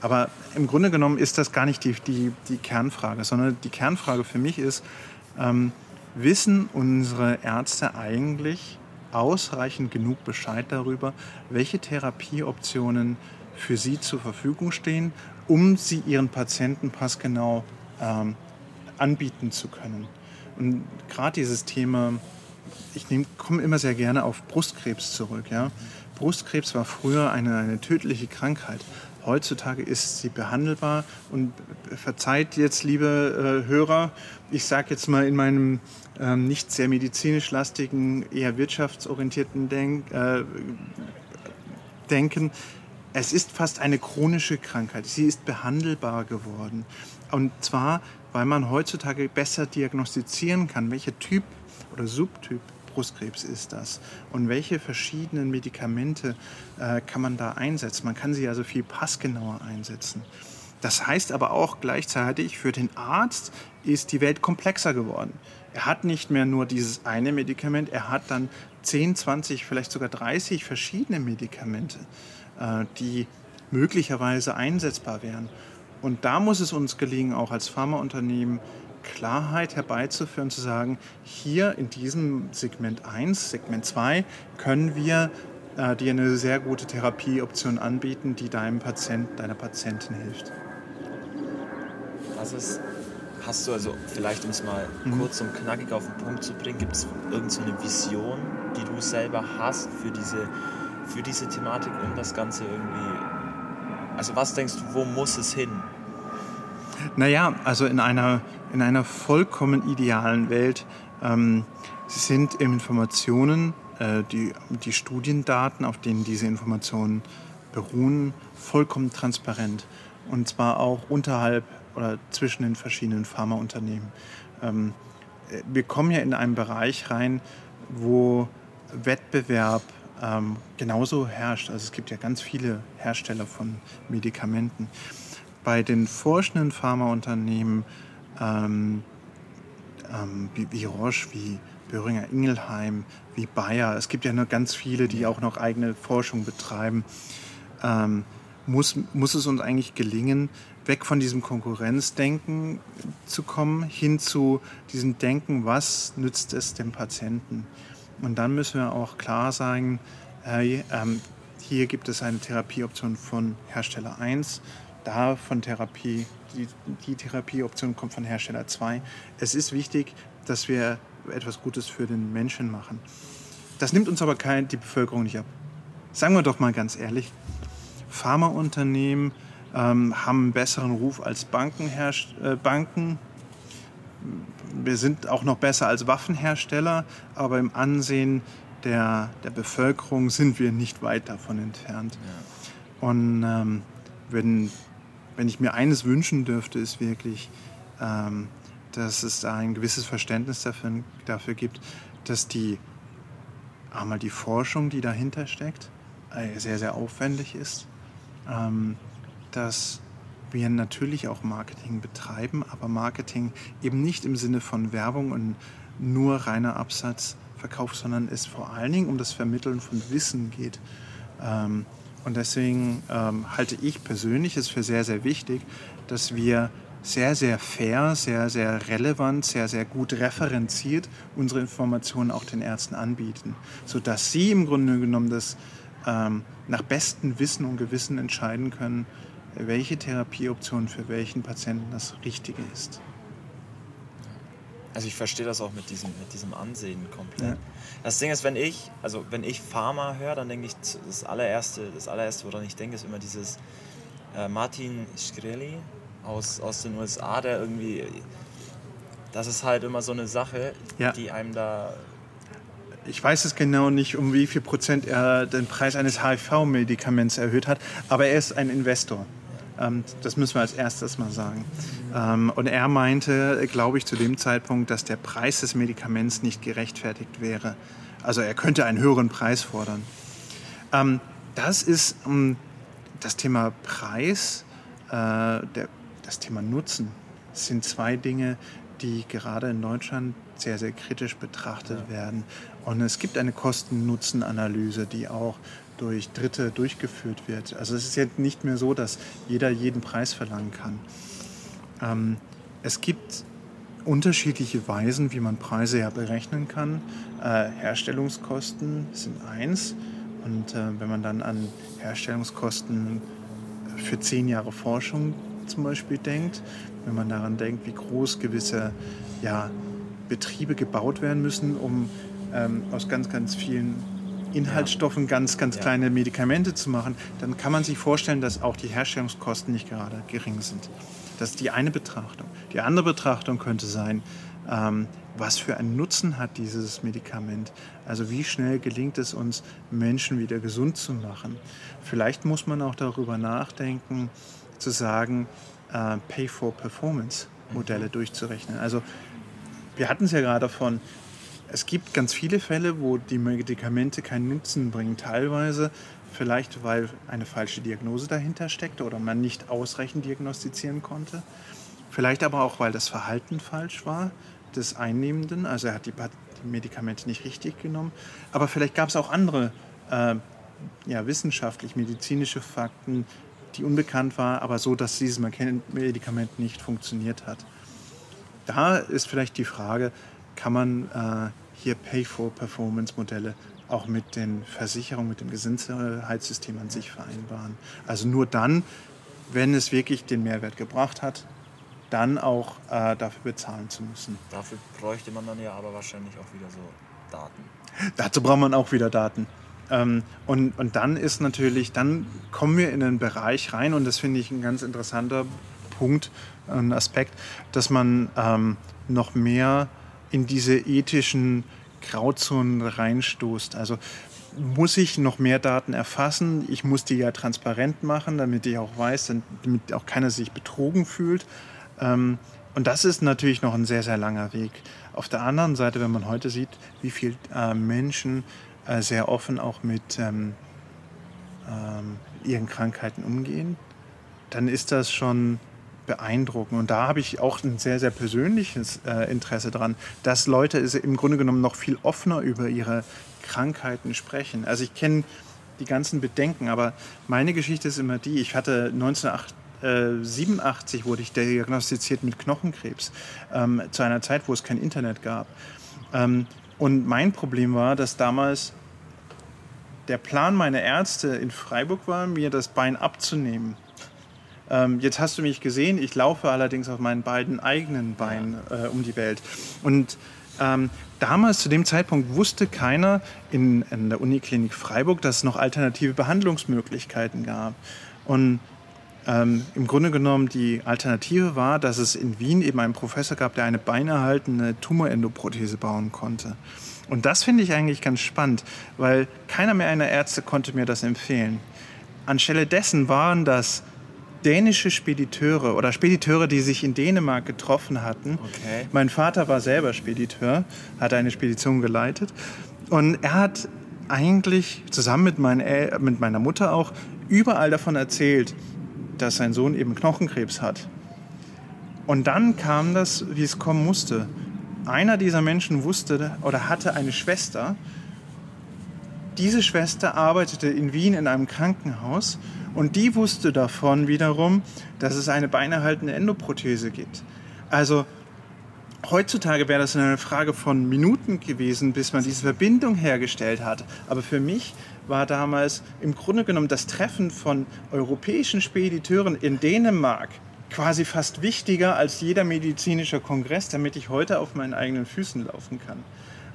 Aber im Grunde genommen ist das gar nicht die, die, die Kernfrage, sondern die Kernfrage für mich ist, ähm, wissen unsere Ärzte eigentlich ausreichend genug Bescheid darüber, welche Therapieoptionen für sie zur Verfügung stehen, um sie ihren Patienten passgenau ähm, anbieten zu können. Und gerade dieses Thema, ich komme immer sehr gerne auf Brustkrebs zurück. Ja? Brustkrebs war früher eine, eine tödliche Krankheit. Heutzutage ist sie behandelbar und verzeiht jetzt, liebe äh, Hörer, ich sage jetzt mal in meinem ähm, nicht sehr medizinisch lastigen, eher wirtschaftsorientierten Denk, äh, Denken, es ist fast eine chronische Krankheit. Sie ist behandelbar geworden. Und zwar, weil man heutzutage besser diagnostizieren kann, welcher Typ oder Subtyp Brustkrebs ist das und welche verschiedenen Medikamente äh, kann man da einsetzen. Man kann sie also viel passgenauer einsetzen. Das heißt aber auch gleichzeitig, für den Arzt ist die Welt komplexer geworden. Er hat nicht mehr nur dieses eine Medikament, er hat dann 10, 20, vielleicht sogar 30 verschiedene Medikamente, äh, die möglicherweise einsetzbar wären. Und da muss es uns gelingen, auch als Pharmaunternehmen Klarheit herbeizuführen, zu sagen, hier in diesem Segment 1, Segment 2 können wir äh, dir eine sehr gute Therapieoption anbieten, die deinem Patient, deiner Patientin hilft. Was ist, hast du also vielleicht, um es mal mhm. kurz und knackig auf den Punkt zu bringen, gibt es irgendeine so Vision, die du selber hast für diese, für diese Thematik, um das Ganze irgendwie, also was denkst du, wo muss es hin? Naja, also in einer, in einer vollkommen idealen Welt ähm, sind Informationen, äh, die, die Studiendaten, auf denen diese Informationen beruhen, vollkommen transparent. Und zwar auch unterhalb oder zwischen den verschiedenen Pharmaunternehmen. Ähm, äh, wir kommen ja in einen Bereich rein, wo Wettbewerb ähm, genauso herrscht. Also es gibt ja ganz viele Hersteller von Medikamenten bei den forschenden Pharmaunternehmen ähm, ähm, wie, wie, Roche, wie Böhringer Ingelheim, wie Bayer, es gibt ja noch ganz viele, die auch noch eigene Forschung betreiben, ähm, muss, muss es uns eigentlich gelingen, weg von diesem Konkurrenzdenken zu kommen, hin zu diesem Denken, was nützt es dem Patienten. Und dann müssen wir auch klar sagen, äh, hier gibt es eine Therapieoption von Hersteller 1, da von Therapie, die, die Therapieoption kommt von Hersteller 2. Es ist wichtig, dass wir etwas Gutes für den Menschen machen. Das nimmt uns aber kein, die Bevölkerung nicht ab. Sagen wir doch mal ganz ehrlich, Pharmaunternehmen ähm, haben einen besseren Ruf als Banken, äh, Banken. Wir sind auch noch besser als Waffenhersteller, aber im Ansehen der, der Bevölkerung sind wir nicht weit davon entfernt. Ja. Und ähm, wenn wenn ich mir eines wünschen dürfte, ist wirklich, ähm, dass es da ein gewisses Verständnis dafür, dafür gibt, dass die einmal die Forschung, die dahinter steckt, äh, sehr, sehr aufwendig ist. Ähm, dass wir natürlich auch Marketing betreiben, aber Marketing eben nicht im Sinne von Werbung und nur reiner Absatzverkauf, sondern es vor allen Dingen um das Vermitteln von Wissen geht. Ähm, und deswegen ähm, halte ich persönlich es für sehr, sehr wichtig, dass wir sehr, sehr fair, sehr, sehr relevant, sehr, sehr gut referenziert unsere Informationen auch den Ärzten anbieten, sodass sie im Grunde genommen das ähm, nach bestem Wissen und Gewissen entscheiden können, welche Therapieoption für welchen Patienten das Richtige ist. Also ich verstehe das auch mit diesem, mit diesem Ansehen komplett. Ja. Das Ding ist, wenn ich, also wenn ich Pharma höre, dann denke ich, das allererste, das allererste, woran ich denke, ist immer dieses äh, Martin Shkreli aus, aus den USA, der irgendwie, das ist halt immer so eine Sache, ja. die einem da ich weiß es genau nicht, um wie viel Prozent er den Preis eines HIV-Medikaments erhöht hat, aber er ist ein Investor. Ähm, das müssen wir als erstes mal sagen. Ähm, und er meinte, glaube ich, zu dem Zeitpunkt, dass der Preis des Medikaments nicht gerechtfertigt wäre. Also er könnte einen höheren Preis fordern. Ähm, das ist das Thema Preis, äh, das Thema Nutzen. Das sind zwei Dinge, die gerade in Deutschland sehr, sehr kritisch betrachtet ja. werden. Und es gibt eine Kosten-Nutzen-Analyse, die auch durch Dritte durchgeführt wird. Also es ist jetzt nicht mehr so, dass jeder jeden Preis verlangen kann. Ähm, es gibt unterschiedliche Weisen, wie man Preise ja berechnen kann. Äh, Herstellungskosten sind eins. Und äh, wenn man dann an Herstellungskosten für zehn Jahre Forschung zum Beispiel denkt, wenn man daran denkt, wie groß gewisse ja, Betriebe gebaut werden müssen, um ähm, aus ganz, ganz vielen Inhaltsstoffen ganz, ganz ja. kleine Medikamente zu machen, dann kann man sich vorstellen, dass auch die Herstellungskosten nicht gerade gering sind. Das ist die eine Betrachtung. Die andere Betrachtung könnte sein, ähm, was für einen Nutzen hat dieses Medikament? Also wie schnell gelingt es uns, Menschen wieder gesund zu machen? Vielleicht muss man auch darüber nachdenken, zu sagen, äh, Pay-for-Performance-Modelle mhm. durchzurechnen. Also wir hatten es ja gerade davon, es gibt ganz viele Fälle, wo die Medikamente keinen Nutzen bringen. Teilweise vielleicht, weil eine falsche Diagnose dahinter steckte oder man nicht ausreichend diagnostizieren konnte. Vielleicht aber auch, weil das Verhalten falsch war des Einnehmenden. Also er hat die, Medikamente nicht richtig genommen. Aber vielleicht gab es auch andere äh, ja, wissenschaftlich-medizinische Fakten, die unbekannt waren, aber so, dass dieses Medikament nicht funktioniert hat. Da ist vielleicht die Frage, kann man äh, hier Pay-for-Performance-Modelle auch mit den Versicherungen, mit dem Gesundheitssystem an sich vereinbaren. Also nur dann, wenn es wirklich den Mehrwert gebracht hat, dann auch äh, dafür bezahlen zu müssen. Dafür bräuchte man dann ja aber wahrscheinlich auch wieder so Daten. Dazu braucht man auch wieder Daten. Ähm, und, und dann ist natürlich, dann kommen wir in einen Bereich rein und das finde ich ein ganz interessanter Punkt, ein Aspekt, dass man ähm, noch mehr in diese ethischen Grauzonen reinstoßt. Also muss ich noch mehr Daten erfassen? Ich muss die ja transparent machen, damit ich auch weiß, damit auch keiner sich betrogen fühlt. Ähm, und das ist natürlich noch ein sehr, sehr langer Weg. Auf der anderen Seite, wenn man heute sieht, wie viele äh, Menschen äh, sehr offen auch mit ähm, ähm, ihren Krankheiten umgehen, dann ist das schon beeindrucken. Und da habe ich auch ein sehr, sehr persönliches äh, Interesse dran, dass Leute im Grunde genommen noch viel offener über ihre Krankheiten sprechen. Also ich kenne die ganzen Bedenken, aber meine Geschichte ist immer die, ich hatte 1987 wurde ich diagnostiziert mit Knochenkrebs, ähm, zu einer Zeit, wo es kein Internet gab. Ähm, und mein Problem war, dass damals der Plan meiner Ärzte in Freiburg war, mir das Bein abzunehmen. Ähm, jetzt hast du mich gesehen, ich laufe allerdings auf meinen beiden eigenen Beinen äh, um die Welt. Und ähm, damals, zu dem Zeitpunkt, wusste keiner in, in, der Uniklinik Freiburg, dass es noch alternative Behandlungsmöglichkeiten gab. Und ähm, im Grunde genommen die Alternative war, dass es in Wien eben einen Professor gab, der eine beinerhaltende Tumorendoprothese bauen konnte. Und das finde ich eigentlich ganz spannend, weil keiner mehr einer Ärzte konnte mir das empfehlen. Anstelle dessen waren das dänische Spediteure oder Spediteure, die sich in Dänemark getroffen hatten. Okay. Mein Vater war selber Spediteur, hat eine Spedition geleitet und er hat eigentlich zusammen mit, mein, mit meiner Mutter auch überall davon erzählt, dass sein Sohn eben Knochenkrebs hat. Und dann kam das, wie es kommen musste. Einer dieser Menschen wusste oder hatte eine Schwester. Diese Schwester arbeitete in Wien in einem Krankenhaus und die wusste davon wiederum, dass es eine beinerhaltende Endoprothese gibt. Also heutzutage wäre das eine Frage von Minuten gewesen, bis man diese Verbindung hergestellt hat. Aber für mich war damals im Grunde genommen das Treffen von europäischen Spediteuren in Dänemark quasi fast wichtiger als jeder medizinische Kongress, damit ich heute auf meinen eigenen Füßen laufen kann.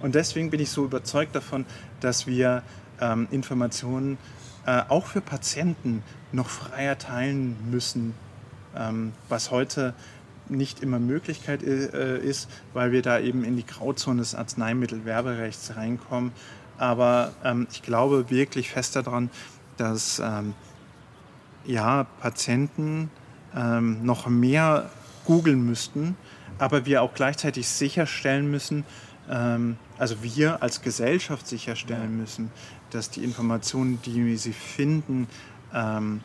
Und deswegen bin ich so überzeugt davon, dass wir ähm, Informationen äh, auch für Patienten noch freier teilen müssen, ähm, was heute nicht immer Möglichkeit äh, ist, weil wir da eben in die Grauzone des Arzneimittelwerberechts reinkommen. Aber ähm, ich glaube wirklich fest daran, dass ähm, ja, Patienten ähm, noch mehr googeln müssten, aber wir auch gleichzeitig sicherstellen müssen, ähm, also wir als Gesellschaft sicherstellen ja. müssen, dass die Informationen, die sie finden, ähm,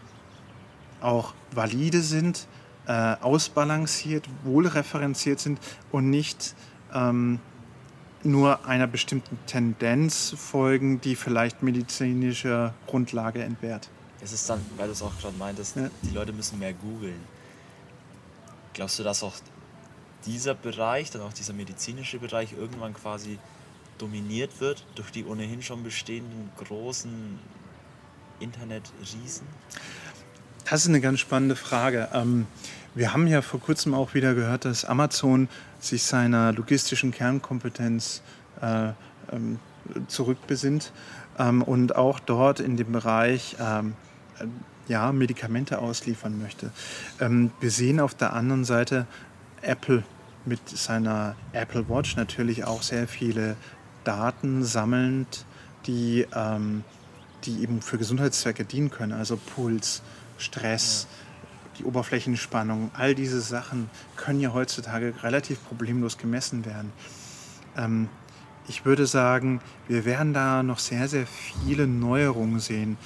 auch valide sind, äh, ausbalanciert, wohlreferenziert sind und nicht ähm, nur einer bestimmten Tendenz folgen, die vielleicht medizinische Grundlage entbehrt. Es ist dann, weil du es auch gerade meintest, ja. die Leute müssen mehr googeln. Glaubst du, dass auch dieser Bereich, dann auch dieser medizinische Bereich irgendwann quasi dominiert wird durch die ohnehin schon bestehenden großen Internetriesen? Das ist eine ganz spannende Frage. Ähm, wir haben ja vor kurzem auch wieder gehört, dass Amazon sich seiner logistischen Kernkompetenz äh, ähm, zurückbesinnt ähm, und auch dort in dem Bereich ja, Medikamente ausliefern möchte. Wir sehen auf der anderen Seite Apple mit seiner Apple Watch natürlich auch sehr viele Daten sammelnd, die, ähm, die eben für Gesundheitszwecke dienen können, also Puls, Stress. Die Oberflächenspannung, all diese Sachen können ja heutzutage relativ problemlos gemessen werden. Ähm, ich würde sagen, wir werden da noch sehr, sehr viele Neuerungen sehen.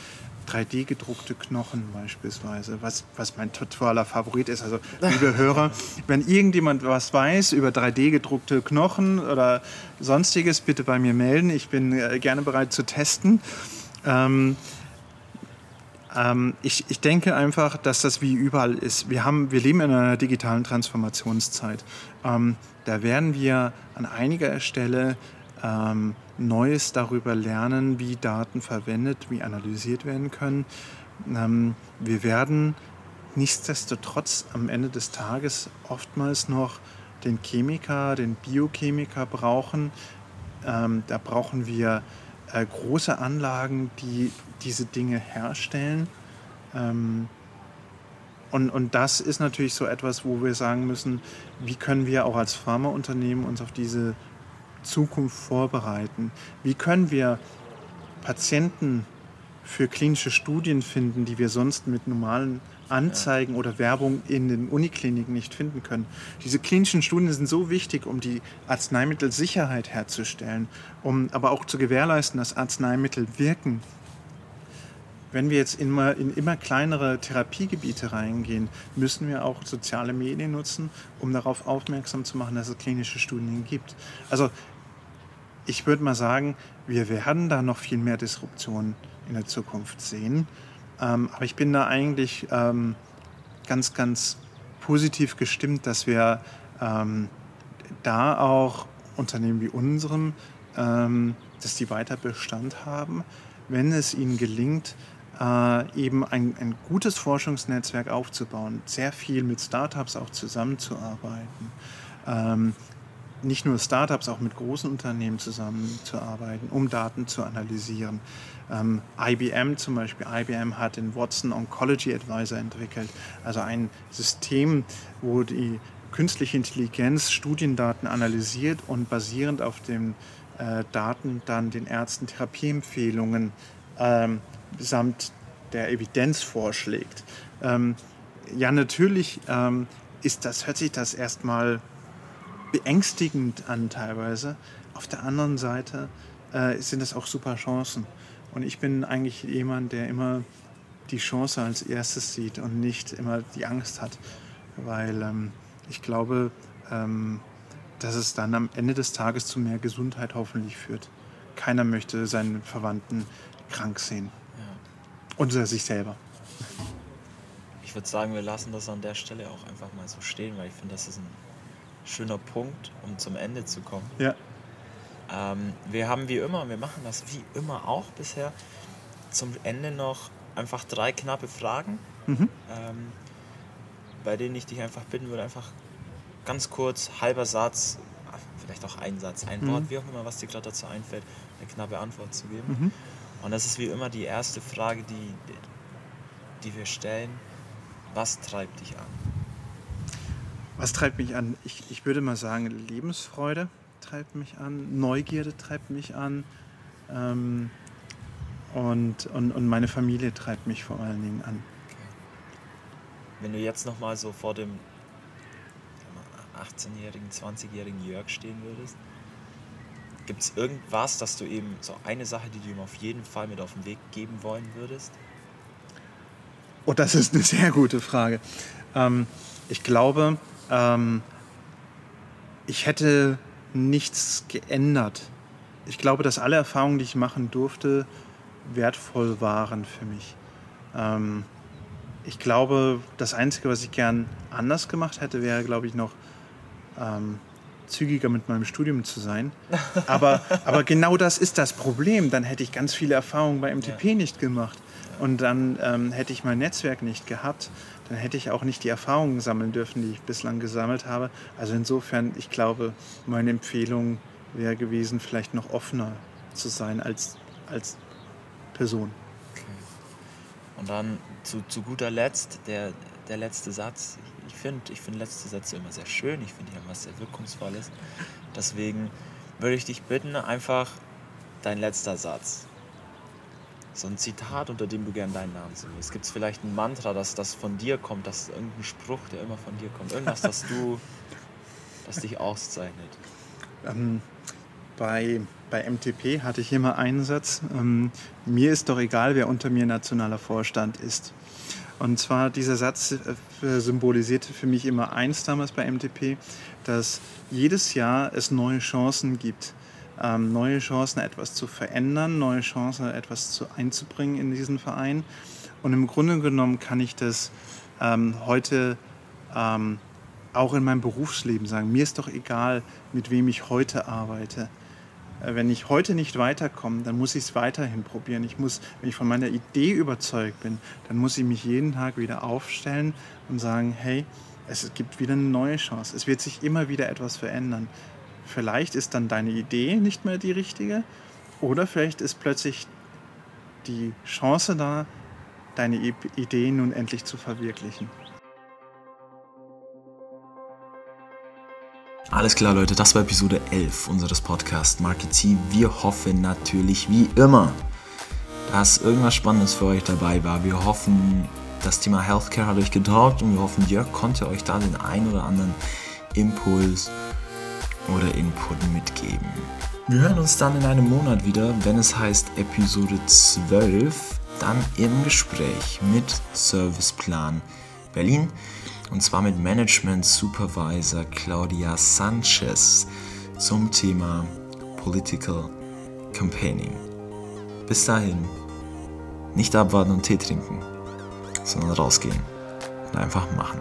3D-gedruckte Knochen beispielsweise, was, was mein totaler Favorit ist. Also, liebe Hörer, *laughs* wenn irgendjemand was weiß über 3D-gedruckte Knochen oder sonstiges, bitte bei mir melden. Ich bin äh, gerne bereit zu testen. Ähm, ähm, ich, ich denke einfach, dass das wie überall ist. Wir, haben, wir leben in einer digitalen Transformationszeit. Ähm, da werden wir an einiger Stelle ähm, Neues darüber lernen, wie Daten verwendet, wie analysiert werden können. Ähm, wir werden nichtsdestotrotz am Ende des Tages oftmals noch den Chemiker, den Biochemiker brauchen. Ähm, da brauchen wir äh, große Anlagen, die diese Dinge herstellen. Ähm, und, und das ist natürlich so etwas, wo wir sagen müssen, wie können wir auch als Pharmaunternehmen uns auf diese Zukunft vorbereiten? Wie können wir Patienten für klinische Studien finden, die wir sonst mit normalen Anzeigen oder Werbung in den Unikliniken nicht finden können. Diese klinischen Studien sind so wichtig, um die Arzneimittelsicherheit herzustellen, um aber auch zu gewährleisten, dass Arzneimittel wirken. Wenn wir jetzt immer, in immer kleinere Therapiegebiete reingehen, müssen wir auch soziale Medien nutzen, um darauf aufmerksam zu machen, dass es klinische Studien gibt. Also ich würde mal sagen, wir werden da noch viel mehr Disruption in der Zukunft sehen. Ähm, aber ich bin da eigentlich ähm, ganz, ganz positiv gestimmt, dass wir ähm, da auch Unternehmen wie unserem, ähm, dass die weiter Bestand haben, wenn es ihnen gelingt, äh, eben ein, ein gutes Forschungsnetzwerk aufzubauen, sehr viel mit Startups auch zusammenzuarbeiten. Nicht nur Startups, auch mit großen Unternehmen zusammenzuarbeiten, um Daten zu analysieren. Ähm, IBM zum Beispiel, IBM hat den Watson Oncology Advisor entwickelt, also ein System, wo die künstliche Intelligenz Studiendaten analysiert und basierend auf den äh, Daten dann den Ärzten Therapieempfehlungen ähm, samt der Evidenz vorschlägt. Ähm, ja, natürlich ähm, ist das, hört sich das erstmal beängstigend an teilweise. Auf der anderen Seite äh, sind das auch super Chancen. Und ich bin eigentlich jemand, der immer die Chance als erstes sieht und nicht immer die Angst hat. Weil ähm, ich glaube, ähm, dass es dann am Ende des Tages zu mehr Gesundheit hoffentlich führt. Keiner möchte seinen Verwandten krank sehen. Ja. Und sich selber. Ich würde sagen, wir lassen das an der Stelle auch einfach mal so stehen, weil ich finde, das ist ein schöner Punkt, um zum Ende zu kommen. Ja. Ähm, wir haben wie immer, wir machen das wie immer auch bisher, zum Ende noch einfach drei knappe Fragen, mhm. ähm, bei denen ich dich einfach bitten würde, einfach ganz kurz, halber Satz, vielleicht auch ein Satz, ein mhm. Wort, wie auch immer, was dir gerade dazu einfällt, eine knappe Antwort zu geben. Mhm. Und das ist wie immer die erste Frage, die, die wir stellen. Was treibt dich an? Was treibt mich an? Ich, ich würde mal sagen, Lebensfreude treibt mich an, Neugierde treibt mich an ähm, und, und, und meine Familie treibt mich vor allen Dingen an. Wenn du jetzt nochmal so vor dem 18-jährigen, 20-jährigen Jörg stehen würdest, Gibt es irgendwas, dass du eben so eine Sache, die du ihm auf jeden Fall mit auf den Weg geben wollen würdest? Oh, das ist eine sehr gute Frage. Ähm, ich glaube, ähm, ich hätte nichts geändert. Ich glaube, dass alle Erfahrungen, die ich machen durfte, wertvoll waren für mich. Ähm, ich glaube, das Einzige, was ich gern anders gemacht hätte, wäre, glaube ich, noch ähm, zügiger mit meinem Studium zu sein. *laughs* Aber, aber genau das ist das Problem. Dann hätte ich ganz viele Erfahrungen bei MTP ja. nicht gemacht. Und dann ähm, hätte ich mein Netzwerk nicht gehabt. Dann hätte ich auch nicht die Erfahrungen sammeln dürfen, die ich bislang gesammelt habe. Also insofern, ich glaube, meine Empfehlung wäre gewesen, vielleicht noch offener zu sein als, als Person. Okay. Und dann zu, zu guter Letzt der, der letzte Satz. Ich finde ich find letzte Sätze immer sehr schön. Ich finde, die was sehr Wirkungsvolles. Deswegen würde ich dich bitten, einfach dein letzter Satz. So ein Zitat, unter dem du gern deinen Namen singst. Gibt es vielleicht ein Mantra, das, das von dir kommt, das irgendein Spruch, der immer von dir kommt? Irgendwas, das du, das dich auszeichnet? Ähm, bei, bei MTP hatte ich immer einen Satz, ähm, mir ist doch egal, wer unter mir nationaler Vorstand ist. Und zwar dieser Satz äh, symbolisierte für mich immer eins damals bei MTP, dass jedes Jahr es neue Chancen gibt, ähm, neue Chancen etwas zu verändern, neue Chancen etwas zu, einzubringen in diesen Verein. Und im Grunde genommen kann ich das ähm, heute ähm, auch in meinem Berufsleben sagen. Mir ist doch egal, mit wem ich heute arbeite. Äh, wenn ich heute nicht weiterkomme, dann muss ich es weiterhin probieren. Ich muss, wenn ich von meiner Idee überzeugt bin, dann muss ich mich jeden Tag wieder aufstellen und sagen, hey, es gibt wieder eine neue Chance. Es wird sich immer wieder etwas verändern. Vielleicht ist dann deine Idee nicht mehr die richtige oder vielleicht ist plötzlich die Chance da, deine Idee nun endlich zu verwirklichen. Alles klar, Leute, das war Episode 11 unseres Podcasts Marketing. Wir hoffen natürlich wie immer, dass irgendwas Spannendes für euch dabei war. Wir hoffen, das Thema Healthcare hat euch getaugt und wir hoffen, Jörg konnte euch da den ein oder anderen Impuls oder Input mitgeben. Wir hören uns dann in einem Monat wieder, wenn es heißt Episode 12, dann im Gespräch mit Serviceplan Berlin und zwar mit Management Supervisor Claudia Sanchez zum Thema Political Campaigning. Bis dahin, nicht abwarten und Tee trinken, sondern rausgehen und einfach machen.